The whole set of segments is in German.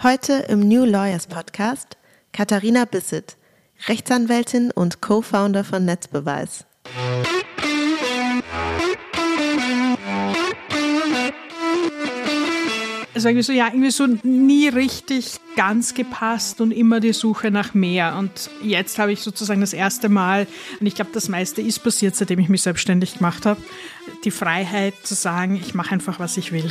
Heute im New Lawyers Podcast Katharina Bissett, Rechtsanwältin und Co-Founder von Netzbeweis. Also irgendwie so, ja, irgendwie so nie richtig ganz gepasst und immer die Suche nach mehr. Und jetzt habe ich sozusagen das erste Mal, und ich glaube, das meiste ist passiert, seitdem ich mich selbstständig gemacht habe, die Freiheit zu sagen, ich mache einfach, was ich will.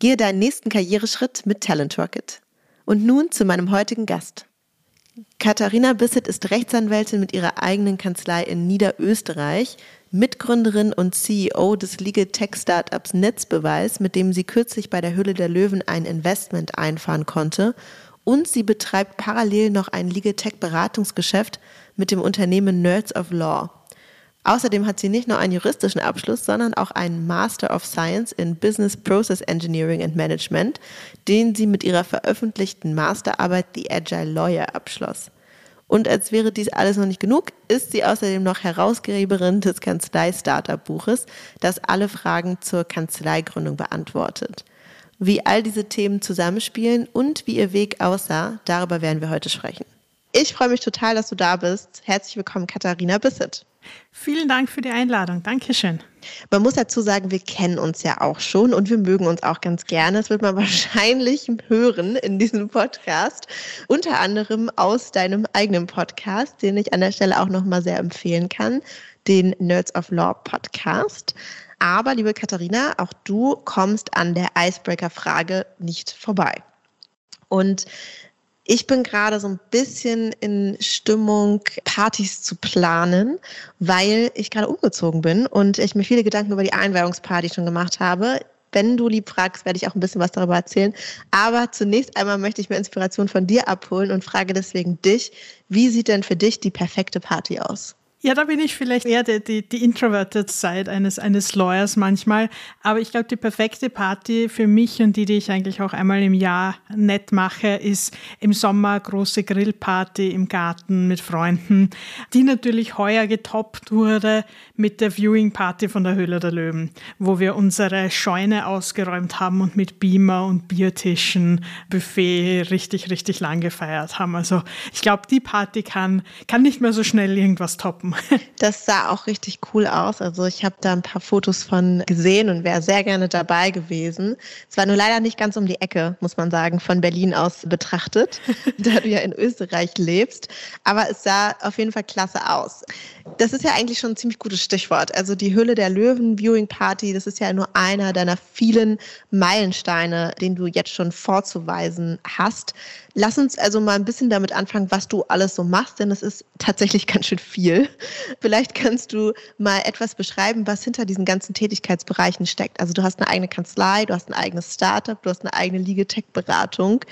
Gehe deinen nächsten Karriereschritt mit Talent Rocket. Und nun zu meinem heutigen Gast. Katharina Bissett ist Rechtsanwältin mit ihrer eigenen Kanzlei in Niederösterreich, Mitgründerin und CEO des Legal Tech Startups Netzbeweis, mit dem sie kürzlich bei der Hülle der Löwen ein Investment einfahren konnte. Und sie betreibt parallel noch ein Legal Tech Beratungsgeschäft mit dem Unternehmen Nerds of Law. Außerdem hat sie nicht nur einen juristischen Abschluss, sondern auch einen Master of Science in Business Process Engineering and Management, den sie mit ihrer veröffentlichten Masterarbeit The Agile Lawyer abschloss. Und als wäre dies alles noch nicht genug, ist sie außerdem noch Herausgeberin des Kanzlei-Startup-Buches, das alle Fragen zur Kanzleigründung beantwortet. Wie all diese Themen zusammenspielen und wie ihr Weg aussah, darüber werden wir heute sprechen. Ich freue mich total, dass du da bist. Herzlich willkommen, Katharina Bissett. Vielen Dank für die Einladung. Dankeschön. Man muss dazu sagen, wir kennen uns ja auch schon und wir mögen uns auch ganz gerne. Das wird man wahrscheinlich hören in diesem Podcast. Unter anderem aus deinem eigenen Podcast, den ich an der Stelle auch nochmal sehr empfehlen kann, den Nerds of Law Podcast. Aber, liebe Katharina, auch du kommst an der Icebreaker-Frage nicht vorbei. Und ich bin gerade so ein bisschen in Stimmung, Partys zu planen, weil ich gerade umgezogen bin und ich mir viele Gedanken über die Einweihungsparty schon gemacht habe. Wenn du lieb fragst, werde ich auch ein bisschen was darüber erzählen. Aber zunächst einmal möchte ich mir Inspiration von dir abholen und frage deswegen dich, wie sieht denn für dich die perfekte Party aus? Ja, da bin ich vielleicht eher die, die, die introverted Side eines, eines Lawyers manchmal. Aber ich glaube, die perfekte Party für mich und die, die ich eigentlich auch einmal im Jahr nett mache, ist im Sommer große Grillparty im Garten mit Freunden, die natürlich heuer getoppt wurde mit der Viewing Party von der Höhle der Löwen, wo wir unsere Scheune ausgeräumt haben und mit Beamer und Biertischen, Buffet richtig, richtig lang gefeiert haben. Also ich glaube, die Party kann, kann nicht mehr so schnell irgendwas toppen haben. Das sah auch richtig cool aus. Also ich habe da ein paar Fotos von gesehen und wäre sehr gerne dabei gewesen. Es war nur leider nicht ganz um die Ecke, muss man sagen, von Berlin aus betrachtet, da du ja in Österreich lebst. Aber es sah auf jeden Fall klasse aus. Das ist ja eigentlich schon ein ziemlich gutes Stichwort. Also die Hülle der Löwen Viewing Party, das ist ja nur einer deiner vielen Meilensteine, den du jetzt schon vorzuweisen hast. Lass uns also mal ein bisschen damit anfangen, was du alles so machst, denn es ist tatsächlich ganz schön viel. Vielleicht kannst du mal etwas beschreiben, was hinter diesen ganzen Tätigkeitsbereichen steckt. Also du hast eine eigene Kanzlei, du hast ein eigenes Startup, du hast eine eigene Legal-Tech-Beratung.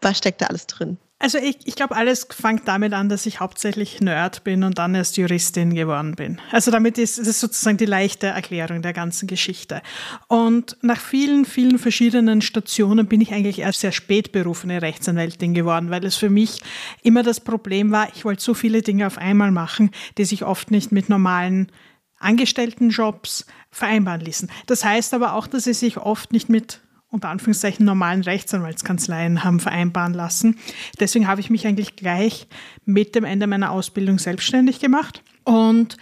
Was steckt da alles drin? Also ich, ich glaube, alles fängt damit an, dass ich hauptsächlich Nerd bin und dann erst Juristin geworden bin. Also damit ist es sozusagen die leichte Erklärung der ganzen Geschichte. Und nach vielen, vielen verschiedenen Stationen bin ich eigentlich erst sehr spät berufene Rechtsanwältin geworden, weil es für mich immer das Problem war, ich wollte so viele Dinge auf einmal machen, die sich oft nicht mit normalen Angestelltenjobs vereinbaren ließen. Das heißt aber auch, dass sie sich oft nicht mit unter Anführungszeichen normalen Rechtsanwaltskanzleien haben vereinbaren lassen. Deswegen habe ich mich eigentlich gleich mit dem Ende meiner Ausbildung selbstständig gemacht. Und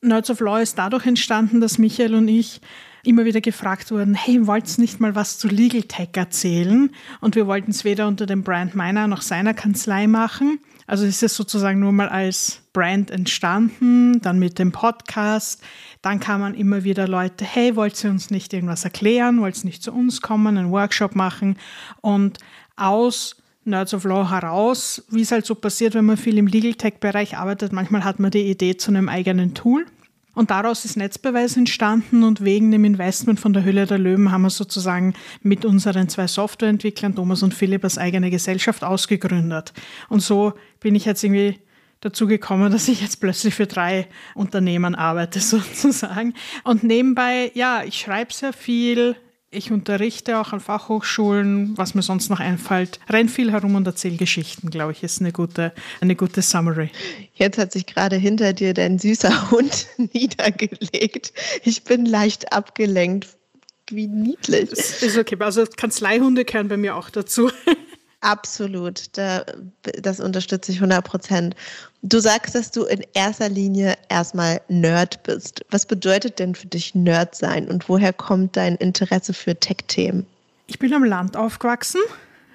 Nerds of Law ist dadurch entstanden, dass Michael und ich immer wieder gefragt wurden, hey, wollt ihr nicht mal was zu Legal Tech erzählen? Und wir wollten es weder unter dem Brand meiner noch seiner Kanzlei machen. Also ist es sozusagen nur mal als Brand entstanden, dann mit dem Podcast. Dann kamen immer wieder Leute, hey, wollt ihr uns nicht irgendwas erklären? Wollt ihr nicht zu uns kommen, einen Workshop machen? Und aus Nerds of Law heraus, wie es halt so passiert, wenn man viel im Legal Tech-Bereich arbeitet, manchmal hat man die Idee zu einem eigenen Tool. Und daraus ist Netzbeweis entstanden und wegen dem Investment von der Hülle der Löwen haben wir sozusagen mit unseren zwei Softwareentwicklern, Thomas und Philipp, als eigene Gesellschaft ausgegründet. Und so bin ich jetzt irgendwie dazu gekommen, dass ich jetzt plötzlich für drei Unternehmen arbeite sozusagen. Und nebenbei, ja, ich schreibe sehr viel, ich unterrichte auch an Fachhochschulen, was mir sonst noch einfällt. Renn viel herum und erzähle Geschichten, glaube ich, ist eine gute, eine gute Summary. Jetzt hat sich gerade hinter dir dein süßer Hund niedergelegt. Ich bin leicht abgelenkt. Wie niedlich. Das ist okay. Also Kanzleihunde gehören bei mir auch dazu. Absolut, da, das unterstütze ich 100 Prozent. Du sagst, dass du in erster Linie erstmal Nerd bist. Was bedeutet denn für dich Nerd sein und woher kommt dein Interesse für Tech-Themen? Ich bin am Land aufgewachsen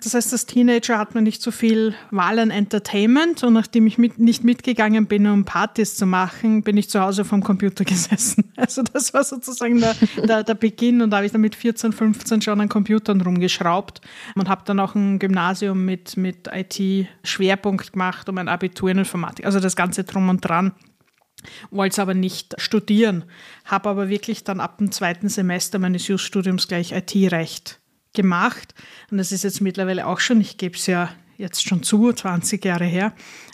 das heißt, als Teenager hat man nicht so viel Wahl an Entertainment und nachdem ich mit, nicht mitgegangen bin, um Partys zu machen, bin ich zu Hause vom Computer gesessen. Also das war sozusagen der, der, der Beginn und da habe ich dann mit 14, 15 schon an Computern rumgeschraubt und habe dann auch ein Gymnasium mit, mit IT-Schwerpunkt gemacht und ein Abitur in Informatik. Also das Ganze drum und dran wollte es aber nicht studieren, habe aber wirklich dann ab dem zweiten Semester meines Jus-Studiums gleich IT-Recht gemacht. Und das ist jetzt mittlerweile auch schon, ich gebe es ja jetzt schon zu, 20 Jahre her.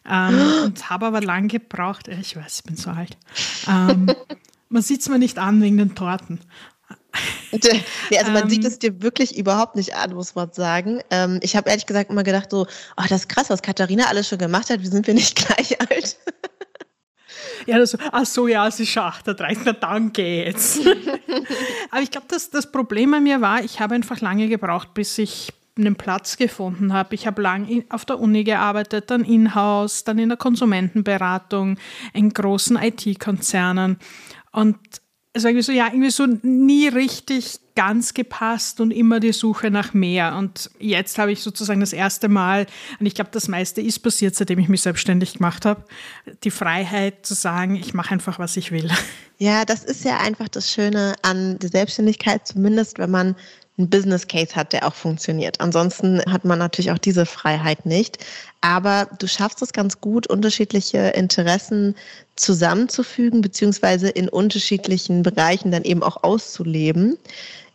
Ähm, und habe aber lang gebraucht, ich weiß, ich bin so alt. Ähm, man sieht es mir nicht an wegen den Torten. Ja, also man ähm, sieht es dir wirklich überhaupt nicht an, muss man sagen. Ähm, ich habe ehrlich gesagt immer gedacht, so, oh, das ist krass, was Katharina alles schon gemacht hat. Wie sind wir nicht gleich alt? Ja, so, ach so, ja, sie schon 38, na dann geht's. Aber ich glaube, dass das Problem bei mir war, ich habe einfach lange gebraucht, bis ich einen Platz gefunden habe. Ich habe lange auf der Uni gearbeitet, dann in-house, dann in der Konsumentenberatung, in großen IT-Konzernen. Und also irgendwie so, ja, irgendwie so nie richtig ganz gepasst und immer die Suche nach mehr. Und jetzt habe ich sozusagen das erste Mal, und ich glaube, das meiste ist passiert, seitdem ich mich selbstständig gemacht habe, die Freiheit zu sagen, ich mache einfach, was ich will. Ja, das ist ja einfach das Schöne an der Selbstständigkeit, zumindest wenn man einen Business Case hat, der auch funktioniert. Ansonsten hat man natürlich auch diese Freiheit nicht. Aber du schaffst es ganz gut, unterschiedliche Interessen zusammenzufügen, beziehungsweise in unterschiedlichen Bereichen dann eben auch auszuleben.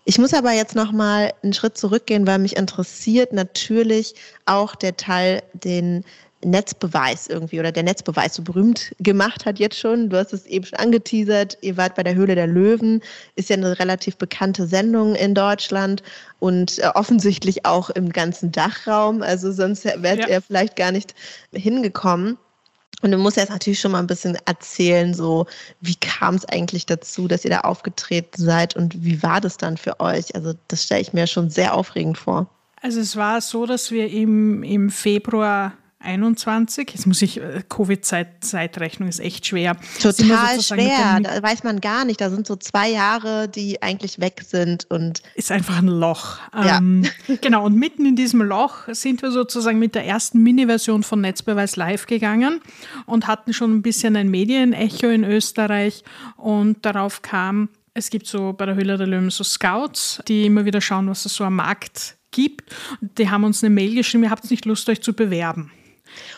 Ich muss aber jetzt noch mal einen Schritt zurückgehen, weil mich interessiert natürlich auch der Teil, den Netzbeweis irgendwie oder der Netzbeweis so berühmt gemacht hat jetzt schon. Du hast es eben schon angeteasert. Ihr wart bei der Höhle der Löwen, ist ja eine relativ bekannte Sendung in Deutschland und äh, offensichtlich auch im ganzen Dachraum. Also sonst wärt ja. ihr vielleicht gar nicht hingekommen. Und du musst jetzt natürlich schon mal ein bisschen erzählen, so wie kam es eigentlich dazu, dass ihr da aufgetreten seid und wie war das dann für euch? Also das stelle ich mir schon sehr aufregend vor. Also es war so, dass wir im, im Februar 21. Jetzt muss ich, äh, Covid-Zeitrechnung ist echt schwer. Total schwer, da weiß man gar nicht. Da sind so zwei Jahre, die eigentlich weg sind und. Ist einfach ein Loch. Ja. Ähm, genau, und mitten in diesem Loch sind wir sozusagen mit der ersten Mini-Version von Netzbeweis live gegangen und hatten schon ein bisschen ein Medienecho in Österreich und darauf kam, es gibt so bei der Höhle der Löwen so Scouts, die immer wieder schauen, was es so am Markt gibt. Die haben uns eine Mail geschrieben, ihr habt nicht Lust, euch zu bewerben.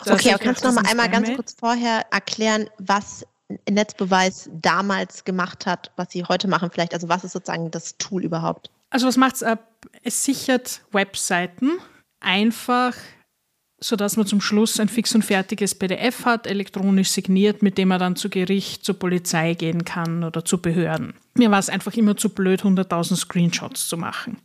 Okay, aber kannst du noch mal einmal ganz kurz vorher erklären, was Netzbeweis damals gemacht hat, was sie heute machen vielleicht? Also was ist sozusagen das Tool überhaupt? Also was macht es? Es sichert Webseiten einfach, sodass man zum Schluss ein fix und fertiges PDF hat, elektronisch signiert, mit dem man dann zu Gericht, zur Polizei gehen kann oder zu Behörden. Mir war es einfach immer zu blöd, 100.000 Screenshots zu machen.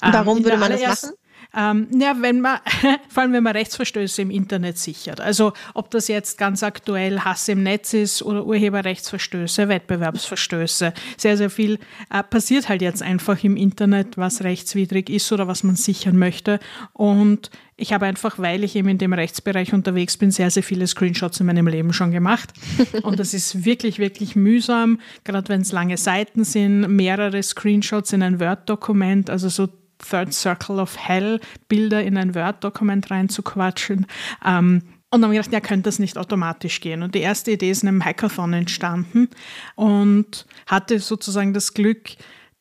Warum ähm, würde man das machen? Ähm, ja, wenn man, vor allem wenn man Rechtsverstöße im Internet sichert. Also ob das jetzt ganz aktuell Hass im Netz ist oder Urheberrechtsverstöße, Wettbewerbsverstöße. Sehr, sehr viel äh, passiert halt jetzt einfach im Internet, was rechtswidrig ist oder was man sichern möchte. Und ich habe einfach, weil ich eben in dem Rechtsbereich unterwegs bin, sehr, sehr viele Screenshots in meinem Leben schon gemacht. Und das ist wirklich, wirklich mühsam, gerade wenn es lange Seiten sind, mehrere Screenshots in ein Word-Dokument, also so Third Circle of Hell Bilder in ein Word-Dokument reinzuquatschen. Ähm, und dann haben wir gedacht, ja, könnte das nicht automatisch gehen. Und die erste Idee ist in einem Hackathon entstanden und hatte sozusagen das Glück,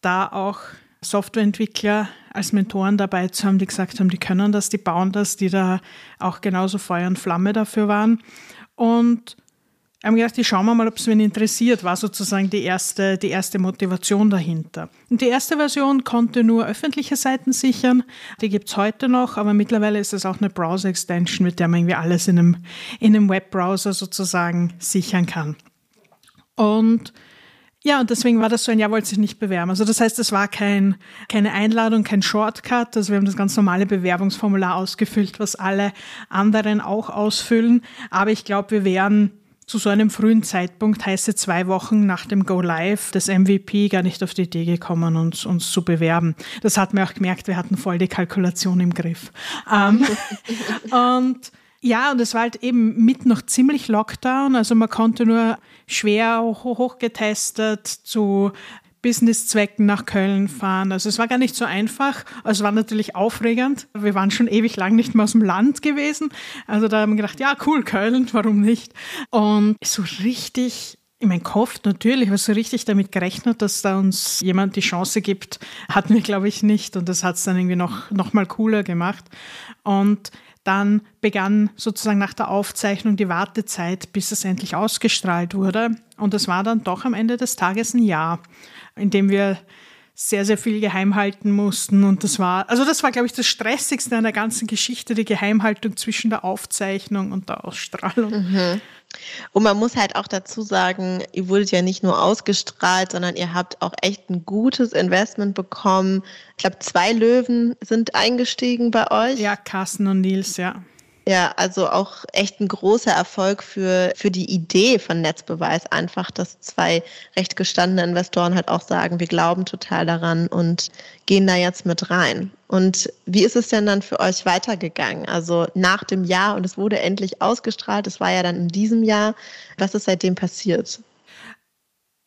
da auch Softwareentwickler als Mentoren dabei zu haben, die gesagt haben, die können das, die bauen das, die da auch genauso Feuer und Flamme dafür waren. Und haben gedacht, schauen wir mal, ob es wen interessiert, war sozusagen die erste, die erste Motivation dahinter. Und die erste Version konnte nur öffentliche Seiten sichern. Die gibt es heute noch, aber mittlerweile ist es auch eine Browser-Extension, mit der man irgendwie alles in einem, in einem Webbrowser sozusagen sichern kann. Und ja, und deswegen war das so ein, ja, wollte sich nicht bewerben. Also das heißt, es war kein, keine Einladung, kein Shortcut. Also wir haben das ganz normale Bewerbungsformular ausgefüllt, was alle anderen auch ausfüllen. Aber ich glaube, wir wären zu so einem frühen Zeitpunkt, heißt es zwei Wochen nach dem Go Live, des MVP gar nicht auf die Idee gekommen, uns, uns zu bewerben. Das hat man auch gemerkt, wir hatten voll die Kalkulation im Griff. Ähm, und ja, und es war halt eben mit noch ziemlich Lockdown. Also man konnte nur schwer hochgetestet zu Businesszwecken nach Köln fahren. Also es war gar nicht so einfach. Also es war natürlich aufregend. Wir waren schon ewig lang nicht mehr aus dem Land gewesen. Also da haben wir gedacht, ja, cool, Köln, warum nicht? Und so richtig in meinem Kopf natürlich, aber so richtig damit gerechnet, dass da uns jemand die Chance gibt, hatten wir, glaube ich, nicht. Und das hat es dann irgendwie noch, noch mal cooler gemacht. Und dann begann sozusagen nach der Aufzeichnung die Wartezeit, bis es endlich ausgestrahlt wurde. Und es war dann doch am Ende des Tages ein Jahr, in dem wir sehr, sehr viel geheim halten mussten. Und das war, also das war, glaube ich, das Stressigste an der ganzen Geschichte, die Geheimhaltung zwischen der Aufzeichnung und der Ausstrahlung. Mhm. Und man muss halt auch dazu sagen, ihr wurdet ja nicht nur ausgestrahlt, sondern ihr habt auch echt ein gutes Investment bekommen. Ich glaube, zwei Löwen sind eingestiegen bei euch. Ja, Carsten und Nils, ja. Ja, also auch echt ein großer Erfolg für, für die Idee von Netzbeweis. Einfach, dass zwei recht gestandene Investoren halt auch sagen, wir glauben total daran und gehen da jetzt mit rein. Und wie ist es denn dann für euch weitergegangen? Also nach dem Jahr und es wurde endlich ausgestrahlt, es war ja dann in diesem Jahr. Was ist seitdem passiert?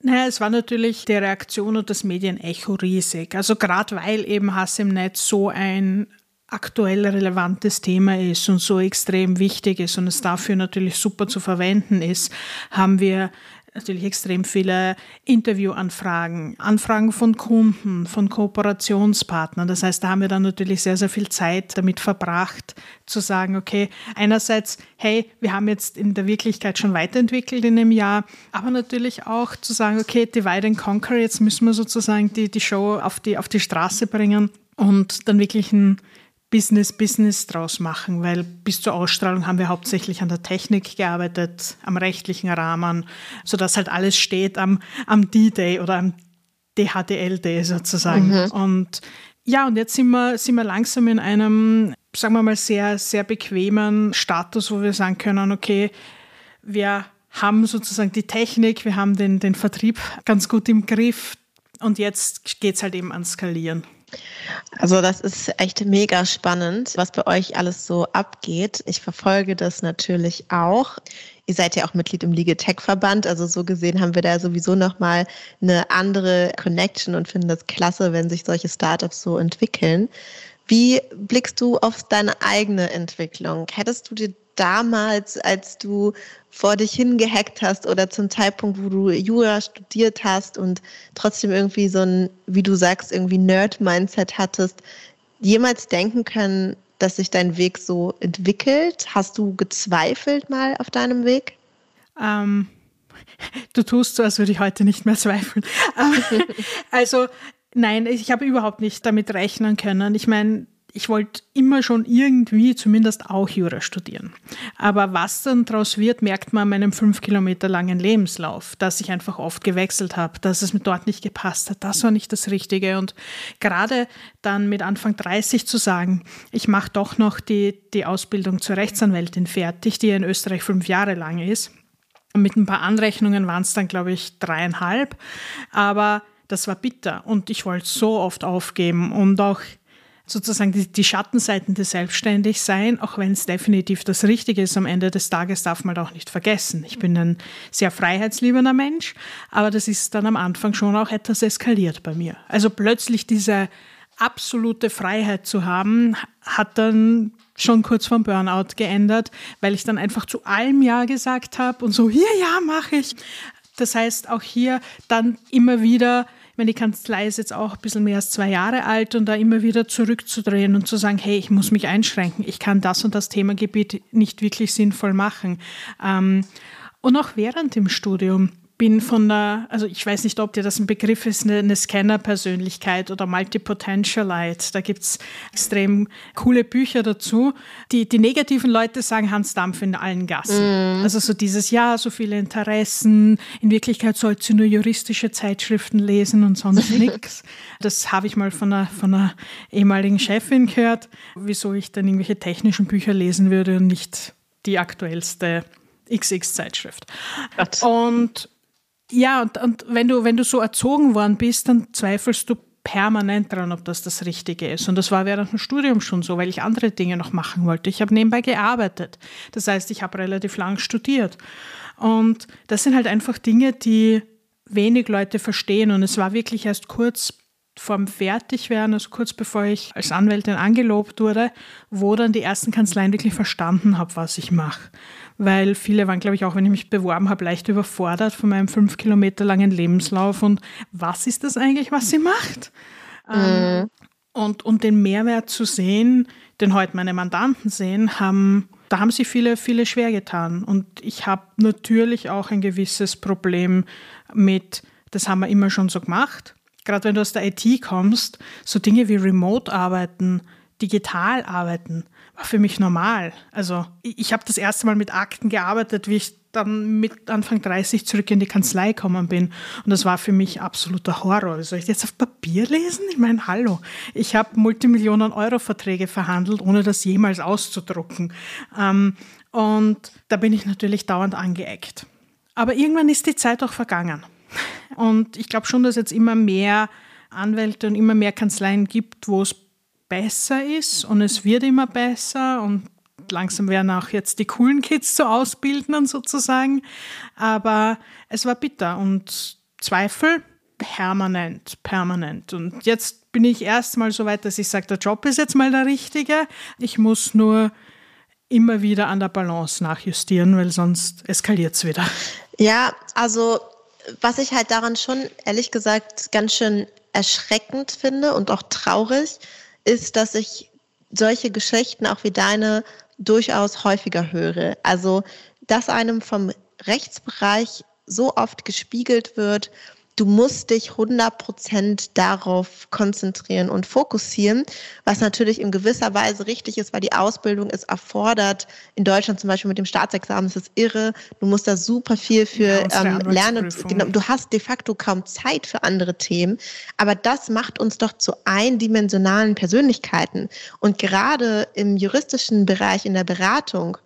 Naja, es war natürlich die Reaktion und das Medienecho riesig. Also gerade weil eben Hass im Netz so ein aktuell relevantes Thema ist und so extrem wichtig ist und es dafür natürlich super zu verwenden ist, haben wir natürlich extrem viele Interviewanfragen, Anfragen von Kunden, von Kooperationspartnern. Das heißt, da haben wir dann natürlich sehr, sehr viel Zeit damit verbracht, zu sagen, okay, einerseits, hey, wir haben jetzt in der Wirklichkeit schon weiterentwickelt in einem Jahr, aber natürlich auch zu sagen, okay, divide and conquer, jetzt müssen wir sozusagen die, die Show auf die, auf die Straße bringen und dann wirklich ein Business Business draus machen, weil bis zur Ausstrahlung haben wir hauptsächlich an der Technik gearbeitet, am rechtlichen Rahmen, sodass halt alles steht am, am D-Day oder am DHDL-Day sozusagen. Mhm. Und ja, und jetzt sind wir, sind wir langsam in einem, sagen wir mal, sehr, sehr bequemen Status, wo wir sagen können, okay, wir haben sozusagen die Technik, wir haben den, den Vertrieb ganz gut im Griff und jetzt geht es halt eben ans Skalieren. Also das ist echt mega spannend, was bei euch alles so abgeht. Ich verfolge das natürlich auch. Ihr seid ja auch Mitglied im Legal Tech Verband, also so gesehen haben wir da sowieso nochmal eine andere Connection und finden das klasse, wenn sich solche Startups so entwickeln. Wie blickst du auf deine eigene Entwicklung? Hättest du dir damals, als du vor dich hingehackt hast oder zum Zeitpunkt, wo du Jura studiert hast und trotzdem irgendwie so ein, wie du sagst, irgendwie Nerd-Mindset hattest, jemals denken können, dass sich dein Weg so entwickelt? Hast du gezweifelt mal auf deinem Weg? Ähm, du tust so, als würde ich heute nicht mehr zweifeln. also nein, ich habe überhaupt nicht damit rechnen können. Ich meine, ich wollte immer schon irgendwie zumindest auch Jura studieren. Aber was dann daraus wird, merkt man an meinem fünf Kilometer langen Lebenslauf, dass ich einfach oft gewechselt habe, dass es mir dort nicht gepasst hat. Das war nicht das Richtige. Und gerade dann mit Anfang 30 zu sagen, ich mache doch noch die, die Ausbildung zur Rechtsanwältin fertig, die in Österreich fünf Jahre lang ist. Und mit ein paar Anrechnungen waren es dann, glaube ich, dreieinhalb. Aber das war bitter und ich wollte so oft aufgeben und auch sozusagen die, die Schattenseiten des Selbstständigsein, auch wenn es definitiv das Richtige ist, am Ende des Tages darf man auch nicht vergessen. Ich bin ein sehr freiheitsliebender Mensch, aber das ist dann am Anfang schon auch etwas eskaliert bei mir. Also plötzlich diese absolute Freiheit zu haben, hat dann schon kurz vorm Burnout geändert, weil ich dann einfach zu allem Ja gesagt habe und so, hier, ja, mache ich. Das heißt, auch hier dann immer wieder ich meine, die Kanzlei ist jetzt auch ein bisschen mehr als zwei Jahre alt und da immer wieder zurückzudrehen und zu sagen, hey, ich muss mich einschränken, ich kann das und das Themengebiet nicht wirklich sinnvoll machen. Ähm, und auch während dem Studium bin von der, also ich weiß nicht, ob dir das ein Begriff ist, eine, eine Scanner-Persönlichkeit oder Multipotentialite. Da gibt es extrem coole Bücher dazu. Die, die negativen Leute sagen Hans Dampf in allen Gassen. Mm. Also so dieses, ja, so viele Interessen. In Wirklichkeit sollte sie nur juristische Zeitschriften lesen und sonst nichts. Das habe ich mal von einer, von einer ehemaligen Chefin gehört, wieso ich dann irgendwelche technischen Bücher lesen würde und nicht die aktuellste XX-Zeitschrift. Und ja, und, und wenn, du, wenn du so erzogen worden bist, dann zweifelst du permanent daran, ob das das Richtige ist. Und das war während dem Studium schon so, weil ich andere Dinge noch machen wollte. Ich habe nebenbei gearbeitet. Das heißt, ich habe relativ lang studiert. Und das sind halt einfach Dinge, die wenig Leute verstehen. Und es war wirklich erst kurz vorm Fertigwerden, also kurz bevor ich als Anwältin angelobt wurde, wo dann die ersten Kanzleien wirklich verstanden habe, was ich mache weil viele waren, glaube ich, auch wenn ich mich beworben habe, leicht überfordert von meinem fünf Kilometer langen Lebenslauf und was ist das eigentlich, was sie macht? Mhm. Ähm, und, und den Mehrwert zu sehen, den heute meine Mandanten sehen, haben, da haben sie viele, viele schwer getan. Und ich habe natürlich auch ein gewisses Problem mit, das haben wir immer schon so gemacht. Gerade wenn du aus der IT kommst, so Dinge wie Remote-Arbeiten, digital arbeiten, war für mich normal. Also ich, ich habe das erste Mal mit Akten gearbeitet, wie ich dann mit Anfang 30 zurück in die Kanzlei gekommen bin. Und das war für mich absoluter Horror. Soll ich jetzt auf Papier lesen? Ich meine, hallo. Ich habe Multimillionen-Euro-Verträge verhandelt, ohne das jemals auszudrucken. Ähm, und da bin ich natürlich dauernd angeeckt. Aber irgendwann ist die Zeit auch vergangen. Und ich glaube schon, dass jetzt immer mehr Anwälte und immer mehr Kanzleien gibt, wo es besser ist und es wird immer besser und langsam werden auch jetzt die coolen Kids zu Ausbildnern sozusagen. Aber es war bitter und Zweifel permanent, permanent. Und jetzt bin ich erstmal so weit, dass ich sage, der Job ist jetzt mal der richtige. Ich muss nur immer wieder an der Balance nachjustieren, weil sonst eskaliert es wieder. Ja, also was ich halt daran schon ehrlich gesagt ganz schön erschreckend finde und auch traurig, ist, dass ich solche Geschichten auch wie deine durchaus häufiger höre. Also, dass einem vom Rechtsbereich so oft gespiegelt wird, du musst dich 100% darauf konzentrieren und fokussieren, was natürlich in gewisser Weise richtig ist, weil die Ausbildung es erfordert. In Deutschland zum Beispiel mit dem Staatsexamen ist es irre. Du musst da super viel für ja, ähm, lernen. Genau, du hast de facto kaum Zeit für andere Themen. Aber das macht uns doch zu eindimensionalen Persönlichkeiten. Und gerade im juristischen Bereich, in der Beratung,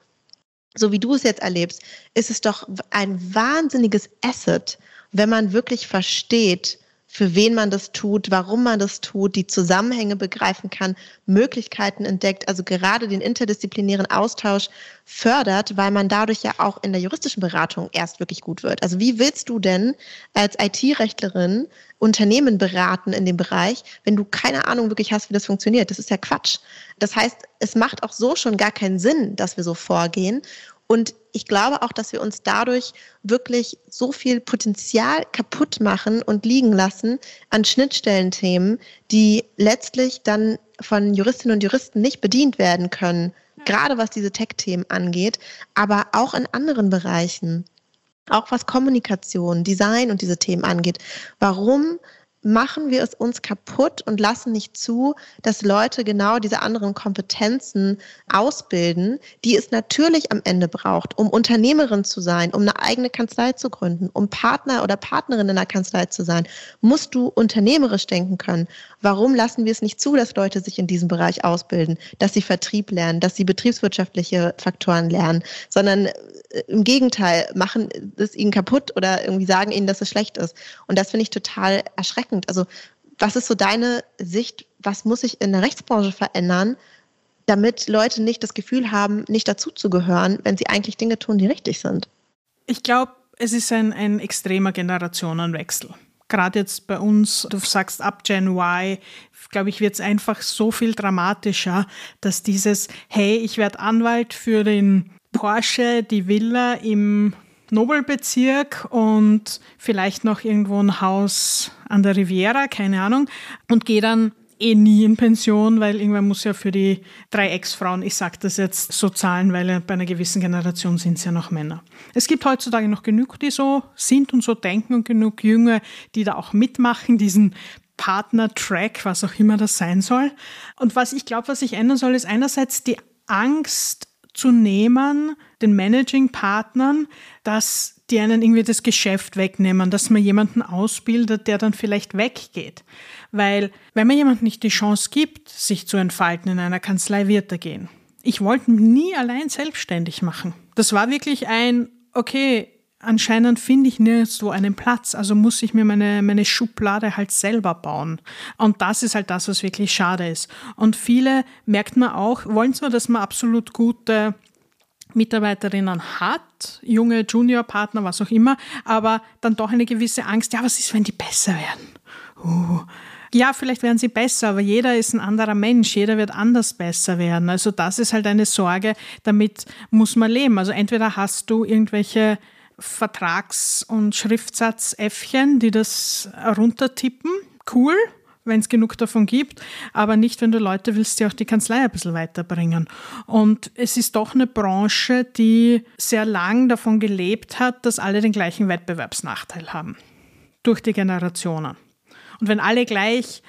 so wie du es jetzt erlebst, ist es doch ein wahnsinniges Asset, wenn man wirklich versteht, für wen man das tut, warum man das tut, die Zusammenhänge begreifen kann, Möglichkeiten entdeckt, also gerade den interdisziplinären Austausch fördert, weil man dadurch ja auch in der juristischen Beratung erst wirklich gut wird. Also wie willst du denn als IT-Rechtlerin Unternehmen beraten in dem Bereich, wenn du keine Ahnung wirklich hast, wie das funktioniert? Das ist ja Quatsch. Das heißt, es macht auch so schon gar keinen Sinn, dass wir so vorgehen. Und ich glaube auch, dass wir uns dadurch wirklich so viel Potenzial kaputt machen und liegen lassen an Schnittstellenthemen, die letztlich dann von Juristinnen und Juristen nicht bedient werden können, gerade was diese Tech-Themen angeht, aber auch in anderen Bereichen, auch was Kommunikation, Design und diese Themen angeht. Warum machen wir es uns kaputt und lassen nicht zu, dass Leute genau diese anderen Kompetenzen ausbilden, die es natürlich am Ende braucht, um Unternehmerin zu sein, um eine eigene Kanzlei zu gründen, um Partner oder Partnerin in einer Kanzlei zu sein, musst du unternehmerisch denken können. Warum lassen wir es nicht zu, dass Leute sich in diesem Bereich ausbilden, dass sie Vertrieb lernen, dass sie betriebswirtschaftliche Faktoren lernen, sondern äh, im Gegenteil machen es ihnen kaputt oder irgendwie sagen ihnen, dass es schlecht ist. Und das finde ich total erschreckend. Also was ist so deine Sicht, was muss sich in der Rechtsbranche verändern, damit Leute nicht das Gefühl haben, nicht dazuzugehören, wenn sie eigentlich Dinge tun, die richtig sind? Ich glaube, es ist ein, ein extremer Generationenwechsel. Gerade jetzt bei uns, du sagst ab Gen Y, glaube ich, wird es einfach so viel dramatischer, dass dieses, hey, ich werde Anwalt für den Porsche, die Villa im Nobelbezirk und vielleicht noch irgendwo ein Haus an der Riviera, keine Ahnung, und gehe dann eh nie in Pension, weil irgendwann muss ja für die drei Ex-Frauen, ich sage das jetzt so zahlen, weil bei einer gewissen Generation sind es ja noch Männer. Es gibt heutzutage noch genug, die so sind und so denken und genug Jünger, die da auch mitmachen, diesen Partner-Track, was auch immer das sein soll. Und was ich glaube, was sich ändern soll, ist einerseits die Angst zu nehmen, den Managing-Partnern, dass die einen irgendwie das Geschäft wegnehmen, dass man jemanden ausbildet, der dann vielleicht weggeht. Weil wenn man jemandem nicht die Chance gibt, sich zu entfalten in einer Kanzlei, wird er gehen. Ich wollte nie allein selbstständig machen. Das war wirklich ein, okay, anscheinend finde ich nirgendwo einen Platz, also muss ich mir meine, meine Schublade halt selber bauen. Und das ist halt das, was wirklich schade ist. Und viele, merkt man auch, wollen zwar, dass man absolut gute Mitarbeiterinnen hat, junge Juniorpartner, was auch immer, aber dann doch eine gewisse Angst, ja, was ist, wenn die besser werden? Uh. Ja, vielleicht werden sie besser, aber jeder ist ein anderer Mensch, jeder wird anders besser werden. Also das ist halt eine Sorge, damit muss man leben. Also entweder hast du irgendwelche Vertrags- und Schriftsatzäffchen, die das runtertippen, cool, wenn es genug davon gibt, aber nicht, wenn du Leute willst, die auch die Kanzlei ein bisschen weiterbringen. Und es ist doch eine Branche, die sehr lang davon gelebt hat, dass alle den gleichen Wettbewerbsnachteil haben. Durch die Generationen. Und wenn alle gleich,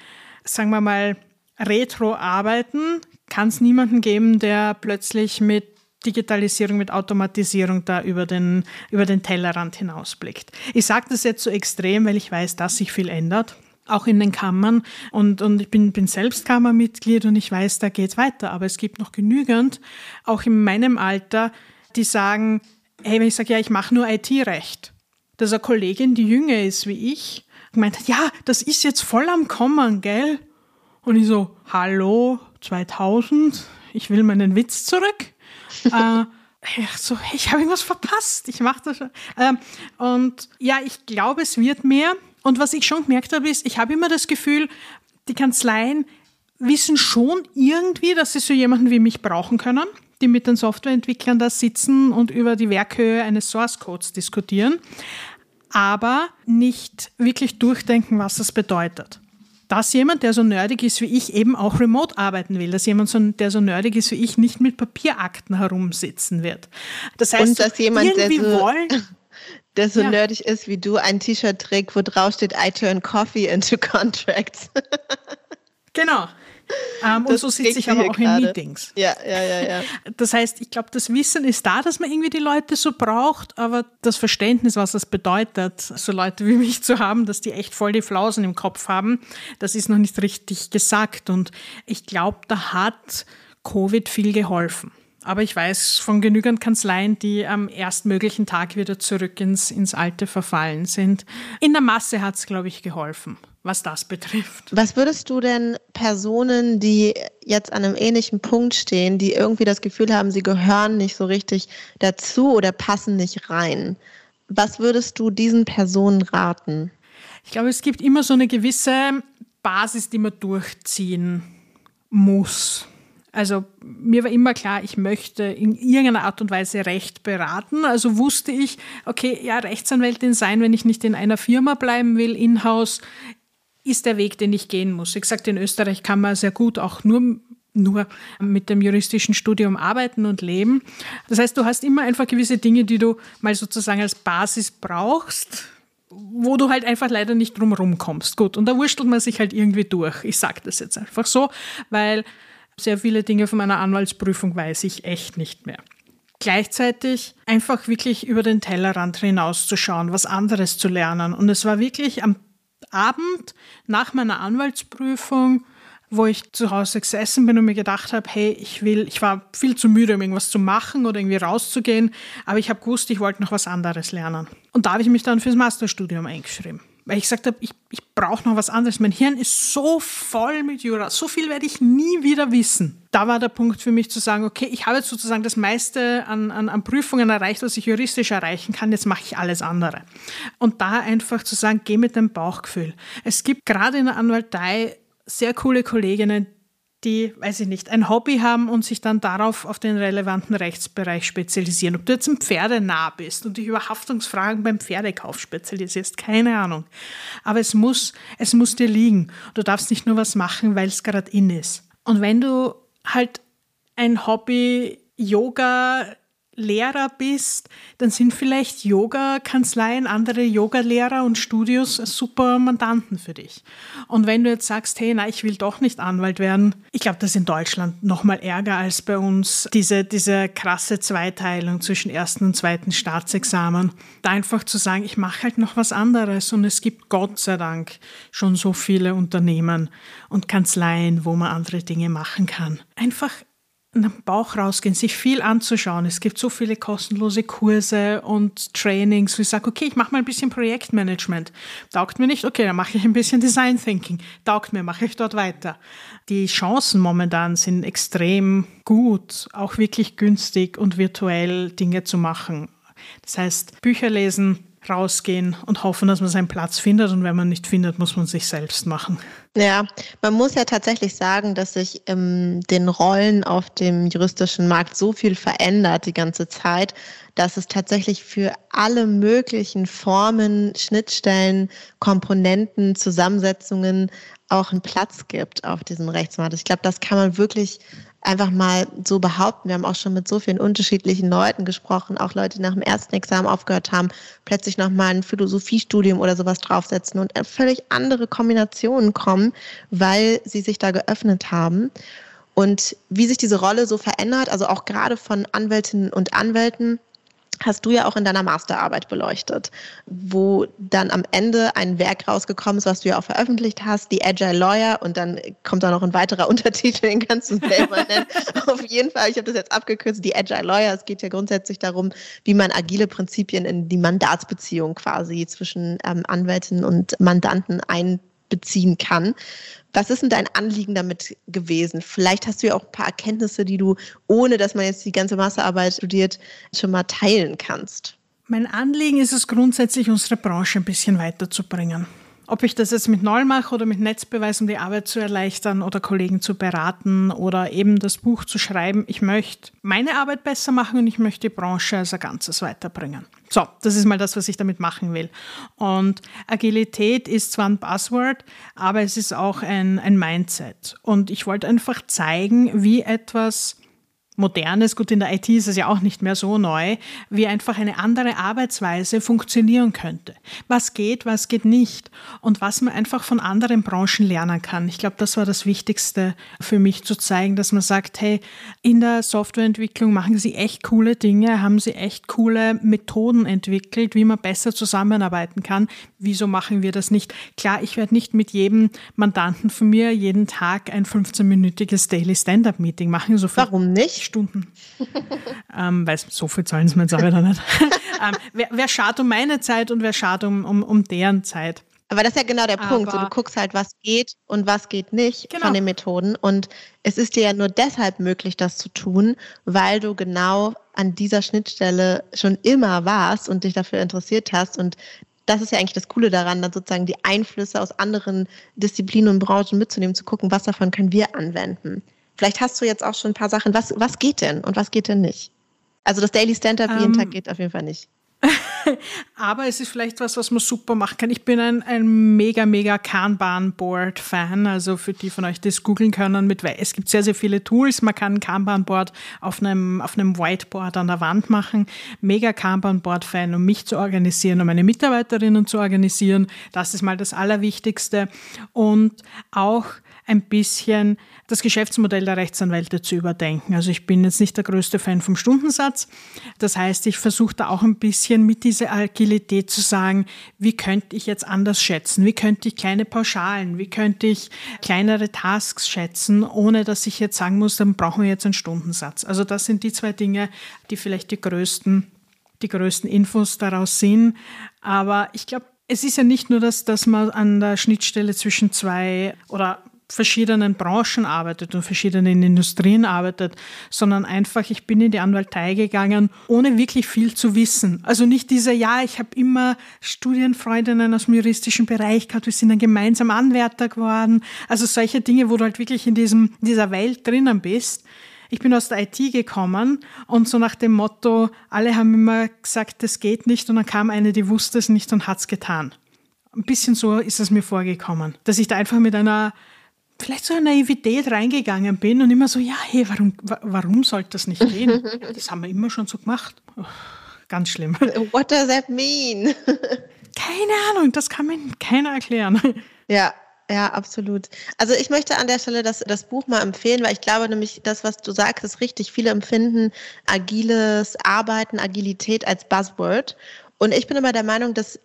sagen wir mal, retro arbeiten, kann es niemanden geben, der plötzlich mit Digitalisierung, mit Automatisierung da über den, über den Tellerrand hinausblickt. Ich sage das jetzt so extrem, weil ich weiß, dass sich viel ändert auch in den Kammern. Und, und ich bin, bin selbst Kammermitglied und ich weiß, da geht's weiter. Aber es gibt noch genügend, auch in meinem Alter, die sagen, hey, wenn ich sage, ja, ich mache nur IT-Recht, dass eine Kollegin, die jünger ist wie ich, gemeint hat, ja, das ist jetzt voll am Kommen, gell? Und ich so, hallo, 2000, ich will meinen Witz zurück. äh, so, ich habe irgendwas verpasst, ich mache das schon. Ähm, und ja, ich glaube, es wird mehr. Und was ich schon gemerkt habe, ist, ich habe immer das Gefühl, die Kanzleien wissen schon irgendwie, dass sie so jemanden wie mich brauchen können, die mit den Softwareentwicklern da sitzen und über die Werkhöhe eines Source Codes diskutieren, aber nicht wirklich durchdenken, was das bedeutet. Dass jemand, der so nerdig ist wie ich, eben auch remote arbeiten will, dass jemand, der so nerdig ist wie ich, nicht mit Papierakten herumsitzen wird. Das heißt, und dass jemand, irgendwie der so wollen, der so ja. nerdig ist wie du, ein T-Shirt trägt, wo drauf steht, I turn coffee into contracts. genau. Um, und so sitze ich aber auch grade. in Meetings. Ja, ja, ja, ja. Das heißt, ich glaube, das Wissen ist da, dass man irgendwie die Leute so braucht, aber das Verständnis, was das bedeutet, so Leute wie mich zu haben, dass die echt voll die Flausen im Kopf haben, das ist noch nicht richtig gesagt. Und ich glaube, da hat Covid viel geholfen. Aber ich weiß von genügend Kanzleien, die am erstmöglichen Tag wieder zurück ins, ins Alte verfallen sind. In der Masse hat es, glaube ich, geholfen, was das betrifft. Was würdest du denn Personen, die jetzt an einem ähnlichen Punkt stehen, die irgendwie das Gefühl haben, sie gehören nicht so richtig dazu oder passen nicht rein, was würdest du diesen Personen raten? Ich glaube, es gibt immer so eine gewisse Basis, die man durchziehen muss. Also mir war immer klar, ich möchte in irgendeiner Art und Weise Recht beraten. Also wusste ich, okay, ja, Rechtsanwältin sein, wenn ich nicht in einer Firma bleiben will, in-house, ist der Weg, den ich gehen muss. Ich sagte, in Österreich kann man sehr gut auch nur nur mit dem juristischen Studium arbeiten und leben. Das heißt, du hast immer einfach gewisse Dinge, die du mal sozusagen als Basis brauchst, wo du halt einfach leider nicht drumherum kommst. Gut, und da wurschtelt man sich halt irgendwie durch. Ich sage das jetzt einfach so, weil sehr viele Dinge von meiner Anwaltsprüfung weiß ich echt nicht mehr. Gleichzeitig einfach wirklich über den Tellerrand hinauszuschauen, was anderes zu lernen. Und es war wirklich am Abend nach meiner Anwaltsprüfung, wo ich zu Hause gesessen bin und mir gedacht habe, hey, ich will, ich war viel zu müde, um irgendwas zu machen oder irgendwie rauszugehen, aber ich habe gewusst, ich wollte noch was anderes lernen. Und da habe ich mich dann fürs Masterstudium eingeschrieben. Weil ich gesagt habe, ich, ich brauche noch was anderes. Mein Hirn ist so voll mit Jura. So viel werde ich nie wieder wissen. Da war der Punkt für mich zu sagen, okay, ich habe jetzt sozusagen das meiste an, an, an Prüfungen erreicht, was ich juristisch erreichen kann. Jetzt mache ich alles andere. Und da einfach zu sagen, geh mit dem Bauchgefühl. Es gibt gerade in der Anwaltei sehr coole Kolleginnen, die, weiß ich nicht, ein Hobby haben und sich dann darauf auf den relevanten Rechtsbereich spezialisieren. Ob du jetzt ein Pferdenah bist und dich über Haftungsfragen beim Pferdekauf spezialisierst, keine Ahnung. Aber es muss, es muss dir liegen. Du darfst nicht nur was machen, weil es gerade in ist. Und wenn du halt ein Hobby Yoga Lehrer bist, dann sind vielleicht Yoga-Kanzleien, andere Yoga-Lehrer und Studios super Mandanten für dich. Und wenn du jetzt sagst, hey, na, ich will doch nicht Anwalt werden, ich glaube, das ist in Deutschland noch mal ärger als bei uns, diese, diese krasse Zweiteilung zwischen ersten und zweiten Staatsexamen. Da einfach zu sagen, ich mache halt noch was anderes und es gibt Gott sei Dank schon so viele Unternehmen und Kanzleien, wo man andere Dinge machen kann. Einfach nach dem Bauch rausgehen, sich viel anzuschauen. Es gibt so viele kostenlose Kurse und Trainings, wo ich sage, okay, ich mache mal ein bisschen Projektmanagement. Taugt mir nicht, okay, dann mache ich ein bisschen Design Thinking. Taugt mir, mache ich dort weiter. Die Chancen momentan sind extrem gut, auch wirklich günstig und virtuell Dinge zu machen. Das heißt, Bücher lesen, rausgehen und hoffen, dass man seinen Platz findet. Und wenn man nicht findet, muss man sich selbst machen. Ja, man muss ja tatsächlich sagen, dass sich ähm, den Rollen auf dem juristischen Markt so viel verändert die ganze Zeit, dass es tatsächlich für alle möglichen Formen, Schnittstellen, Komponenten, Zusammensetzungen auch einen Platz gibt auf diesem Rechtsmarkt. Ich glaube, das kann man wirklich einfach mal so behaupten. Wir haben auch schon mit so vielen unterschiedlichen Leuten gesprochen, auch Leute, die nach dem ersten Examen aufgehört haben, plötzlich nochmal ein Philosophiestudium oder sowas draufsetzen und völlig andere Kombinationen kommen, weil sie sich da geöffnet haben. Und wie sich diese Rolle so verändert, also auch gerade von Anwältinnen und Anwälten, hast du ja auch in deiner Masterarbeit beleuchtet, wo dann am Ende ein Werk rausgekommen ist, was du ja auch veröffentlicht hast, die Agile Lawyer und dann kommt da noch ein weiterer Untertitel, den kannst du selber nennen. Auf jeden Fall, ich habe das jetzt abgekürzt, die Agile Lawyer. Es geht ja grundsätzlich darum, wie man agile Prinzipien in die Mandatsbeziehung quasi zwischen ähm, Anwälten und Mandanten einbeziehen kann. Was ist denn dein Anliegen damit gewesen? Vielleicht hast du ja auch ein paar Erkenntnisse, die du, ohne dass man jetzt die ganze Masterarbeit studiert, schon mal teilen kannst. Mein Anliegen ist es grundsätzlich, unsere Branche ein bisschen weiterzubringen. Ob ich das jetzt mit Null mache oder mit Netzbeweis, um die Arbeit zu erleichtern oder Kollegen zu beraten oder eben das Buch zu schreiben, ich möchte meine Arbeit besser machen und ich möchte die Branche als ein Ganzes weiterbringen. So, das ist mal das, was ich damit machen will. Und Agilität ist zwar ein Buzzword, aber es ist auch ein, ein Mindset. Und ich wollte einfach zeigen, wie etwas Modernes, gut, in der IT ist es ja auch nicht mehr so neu, wie einfach eine andere Arbeitsweise funktionieren könnte. Was geht, was geht nicht und was man einfach von anderen Branchen lernen kann. Ich glaube, das war das Wichtigste für mich zu zeigen, dass man sagt, hey, in der Softwareentwicklung machen sie echt coole Dinge, haben sie echt coole Methoden entwickelt, wie man besser zusammenarbeiten kann. Wieso machen wir das nicht? Klar, ich werde nicht mit jedem Mandanten von mir jeden Tag ein 15-minütiges Daily Stand-up-Meeting machen. So Warum nicht? Stunden. ähm, weil so viel zahlen sie mir jetzt aber nicht. ähm, wer, wer schaut um meine Zeit und wer schaut um, um, um deren Zeit? Aber das ist ja genau der aber Punkt. So, du guckst halt, was geht und was geht nicht genau. von den Methoden. Und es ist dir ja nur deshalb möglich, das zu tun, weil du genau an dieser Schnittstelle schon immer warst und dich dafür interessiert hast. Und das ist ja eigentlich das Coole daran, dann sozusagen die Einflüsse aus anderen Disziplinen und Branchen mitzunehmen, zu gucken, was davon können wir anwenden. Vielleicht hast du jetzt auch schon ein paar Sachen. Was, was geht denn und was geht denn nicht? Also das Daily Stand-up jeden ähm. Tag geht auf jeden Fall nicht. Aber es ist vielleicht was, was man super machen kann. Ich bin ein, ein mega, mega Kanban-Board-Fan. Also für die von euch, die es googeln können, mit, es gibt sehr, sehr viele Tools. Man kann ein Kanban-Board auf einem, auf einem Whiteboard an der Wand machen. Mega Kanban-Board-Fan, um mich zu organisieren, um meine Mitarbeiterinnen zu organisieren. Das ist mal das Allerwichtigste. Und auch ein bisschen das Geschäftsmodell der Rechtsanwälte zu überdenken. Also ich bin jetzt nicht der größte Fan vom Stundensatz. Das heißt, ich versuche da auch ein bisschen mit dieser Agilität zu sagen, wie könnte ich jetzt anders schätzen? Wie könnte ich kleine Pauschalen? Wie könnte ich kleinere Tasks schätzen, ohne dass ich jetzt sagen muss, dann brauchen wir jetzt einen Stundensatz. Also das sind die zwei Dinge, die vielleicht die größten, die größten Infos daraus sind. Aber ich glaube, es ist ja nicht nur das, dass man an der Schnittstelle zwischen zwei oder verschiedenen Branchen arbeitet und verschiedenen Industrien arbeitet, sondern einfach, ich bin in die Anwaltei gegangen, ohne wirklich viel zu wissen. Also nicht dieser, ja, ich habe immer Studienfreundinnen aus dem juristischen Bereich gehabt, wir sind dann gemeinsam Anwärter geworden. Also solche Dinge, wo du halt wirklich in diesem, dieser Welt drinnen bist. Ich bin aus der IT gekommen und so nach dem Motto, alle haben immer gesagt, das geht nicht und dann kam eine, die wusste es nicht und hat es getan. Ein bisschen so ist es mir vorgekommen, dass ich da einfach mit einer vielleicht so eine Naivität reingegangen bin und immer so, ja, hey, warum, warum sollte das nicht gehen? das haben wir immer schon so gemacht. Oh, ganz schlimm. What does that mean? Keine Ahnung, das kann mir keiner erklären. Ja, ja, absolut. Also ich möchte an der Stelle das, das Buch mal empfehlen, weil ich glaube nämlich, das, was du sagst, ist richtig. Viele empfinden agiles Arbeiten, Agilität als Buzzword. Und ich bin immer der Meinung, dass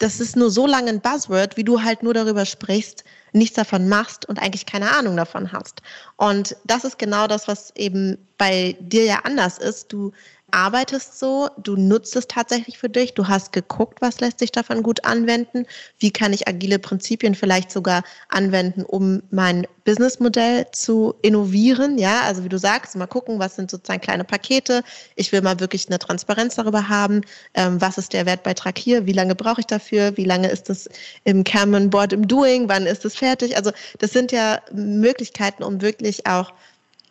das ist nur so lange ein Buzzword, wie du halt nur darüber sprichst, nichts davon machst und eigentlich keine Ahnung davon hast. Und das ist genau das, was eben bei dir ja anders ist. Du arbeitest so, du nutzt es tatsächlich für dich, du hast geguckt, was lässt sich davon gut anwenden, wie kann ich agile Prinzipien vielleicht sogar anwenden, um mein Businessmodell zu innovieren, ja, also wie du sagst, mal gucken, was sind sozusagen kleine Pakete, ich will mal wirklich eine Transparenz darüber haben, ähm, was ist der Wertbeitrag hier, wie lange brauche ich dafür, wie lange ist es im Cameron Board im Doing, wann ist es fertig, also das sind ja Möglichkeiten, um wirklich auch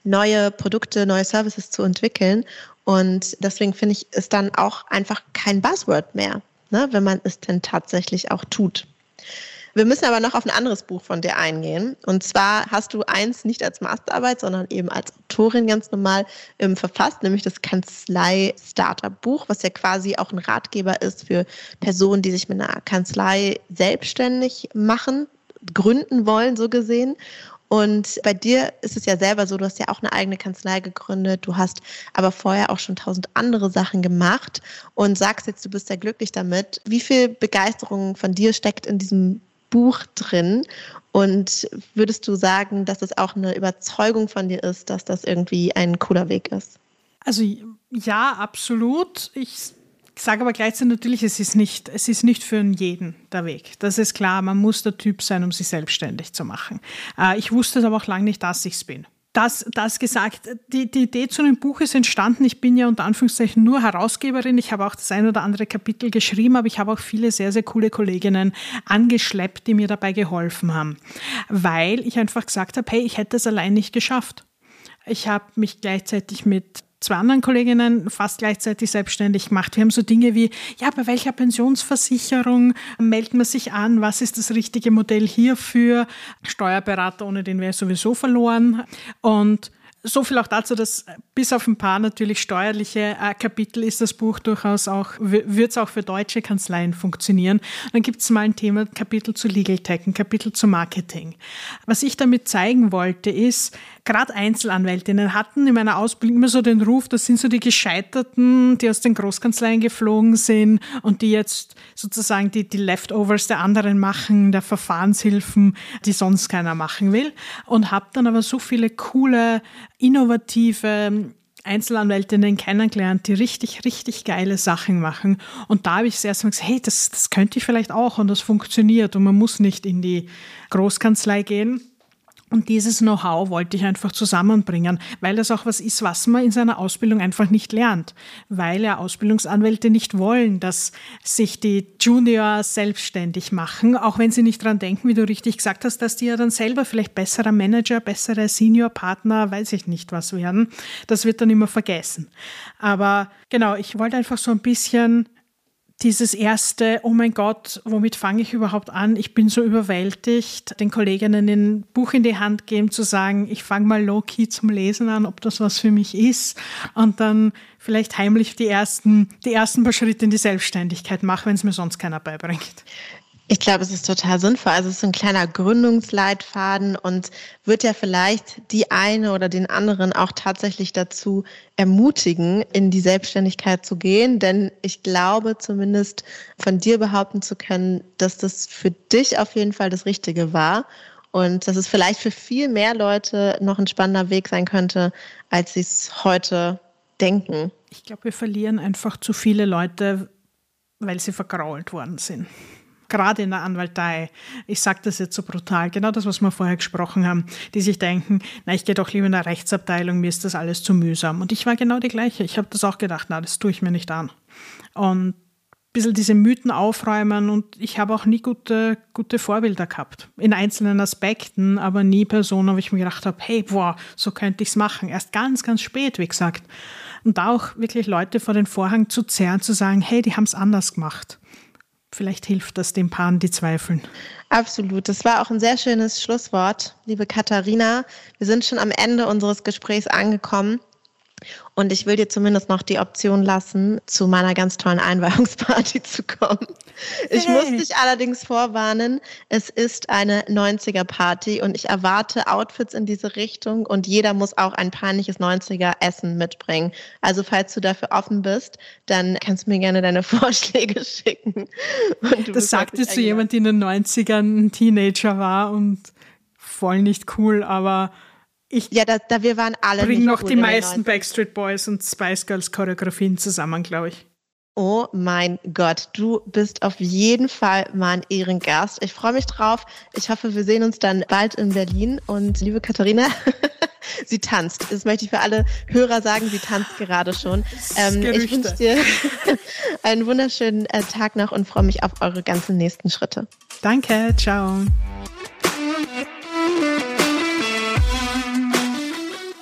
neue Produkte, neue Services zu entwickeln. Und deswegen finde ich es dann auch einfach kein Buzzword mehr, ne, wenn man es denn tatsächlich auch tut. Wir müssen aber noch auf ein anderes Buch von dir eingehen. Und zwar hast du eins nicht als Masterarbeit, sondern eben als Autorin ganz normal ähm, verfasst, nämlich das Kanzlei-Startup-Buch, was ja quasi auch ein Ratgeber ist für Personen, die sich mit einer Kanzlei selbstständig machen, gründen wollen, so gesehen. Und bei dir ist es ja selber so, du hast ja auch eine eigene Kanzlei gegründet, du hast aber vorher auch schon tausend andere Sachen gemacht und sagst jetzt, du bist sehr glücklich damit. Wie viel Begeisterung von dir steckt in diesem Buch drin? Und würdest du sagen, dass es auch eine Überzeugung von dir ist, dass das irgendwie ein cooler Weg ist? Also ja, absolut. Ich ich sage aber gleichzeitig natürlich, es ist, nicht, es ist nicht für jeden der Weg. Das ist klar, man muss der Typ sein, um sich selbstständig zu machen. Äh, ich wusste aber auch lange nicht, dass ich es bin. Das, das gesagt, die, die Idee zu dem Buch ist entstanden. Ich bin ja unter Anführungszeichen nur Herausgeberin. Ich habe auch das ein oder andere Kapitel geschrieben, aber ich habe auch viele sehr, sehr coole Kolleginnen angeschleppt, die mir dabei geholfen haben. Weil ich einfach gesagt habe, hey, ich hätte es allein nicht geschafft. Ich habe mich gleichzeitig mit zwei anderen Kolleginnen fast gleichzeitig selbstständig gemacht. Wir haben so Dinge wie, ja, bei welcher Pensionsversicherung meldet man sich an? Was ist das richtige Modell hierfür? Steuerberater, ohne den wäre sowieso verloren. Und so viel auch dazu, dass bis auf ein paar natürlich steuerliche äh, Kapitel ist das Buch durchaus auch, wird es auch für deutsche Kanzleien funktionieren. Dann gibt es mal ein Thema, Kapitel zu Legal Tech, ein Kapitel zu Marketing. Was ich damit zeigen wollte, ist, gerade Einzelanwältinnen hatten in meiner Ausbildung immer so den Ruf, das sind so die Gescheiterten, die aus den Großkanzleien geflogen sind und die jetzt sozusagen die, die Leftovers der anderen machen, der Verfahrenshilfen, die sonst keiner machen will. Und habe dann aber so viele coole, innovative Einzelanwältinnen kennengelernt, die richtig, richtig geile Sachen machen. Und da habe ich sehr gesagt, hey, das, das könnte ich vielleicht auch und das funktioniert und man muss nicht in die Großkanzlei gehen. Und dieses Know-how wollte ich einfach zusammenbringen, weil das auch was ist, was man in seiner Ausbildung einfach nicht lernt, weil ja Ausbildungsanwälte nicht wollen, dass sich die Junior selbstständig machen, auch wenn sie nicht dran denken, wie du richtig gesagt hast, dass die ja dann selber vielleicht besserer Manager, bessere Senior-Partner, weiß ich nicht was werden. Das wird dann immer vergessen. Aber genau, ich wollte einfach so ein bisschen dieses erste, oh mein Gott, womit fange ich überhaupt an? Ich bin so überwältigt, den Kolleginnen ein Buch in die Hand geben, zu sagen, ich fange mal low-key zum Lesen an, ob das was für mich ist und dann vielleicht heimlich die ersten, die ersten paar Schritte in die Selbstständigkeit mache, wenn es mir sonst keiner beibringt. Ich glaube, es ist total sinnvoll. Also es ist ein kleiner Gründungsleitfaden und wird ja vielleicht die eine oder den anderen auch tatsächlich dazu ermutigen, in die Selbstständigkeit zu gehen. Denn ich glaube zumindest von dir behaupten zu können, dass das für dich auf jeden Fall das Richtige war. Und dass es vielleicht für viel mehr Leute noch ein spannender Weg sein könnte, als sie es heute denken. Ich glaube, wir verlieren einfach zu viele Leute, weil sie vergrault worden sind gerade in der Anwaltei, ich sage das jetzt so brutal, genau das, was wir vorher gesprochen haben, die sich denken, na, ich gehe doch lieber in der Rechtsabteilung, mir ist das alles zu mühsam. Und ich war genau die gleiche. Ich habe das auch gedacht, na, das tue ich mir nicht an. Und ein bisschen diese Mythen aufräumen und ich habe auch nie gute, gute Vorbilder gehabt. In einzelnen Aspekten, aber nie Personen, wo ich mir gedacht habe, hey, boah, so könnte ich es machen. Erst ganz, ganz spät, wie gesagt. Und da auch wirklich Leute vor den Vorhang zu zerren, zu sagen, hey, die haben es anders gemacht. Vielleicht hilft das den Paaren, die zweifeln. Absolut. Das war auch ein sehr schönes Schlusswort, liebe Katharina. Wir sind schon am Ende unseres Gesprächs angekommen. Und ich will dir zumindest noch die Option lassen, zu meiner ganz tollen Einweihungsparty zu kommen. Ich hey. muss dich allerdings vorwarnen, es ist eine 90er-Party und ich erwarte Outfits in diese Richtung und jeder muss auch ein peinliches 90er-Essen mitbringen. Also falls du dafür offen bist, dann kannst du mir gerne deine Vorschläge schicken. das sagte zu jemand, die in den 90ern ein Teenager war und voll nicht cool, aber ich ja, da, da wir waren alle. Bringen noch die meisten Backstreet Boys und Spice Girls Choreografien zusammen, glaube ich. Oh mein Gott, du bist auf jeden Fall mein Ehrengast. Ich freue mich drauf. Ich hoffe, wir sehen uns dann bald in Berlin. Und liebe Katharina, sie tanzt. Das möchte ich für alle Hörer sagen, sie tanzt gerade schon. Ähm, ich wünsche dir einen wunderschönen äh, Tag noch und freue mich auf eure ganzen nächsten Schritte. Danke, ciao.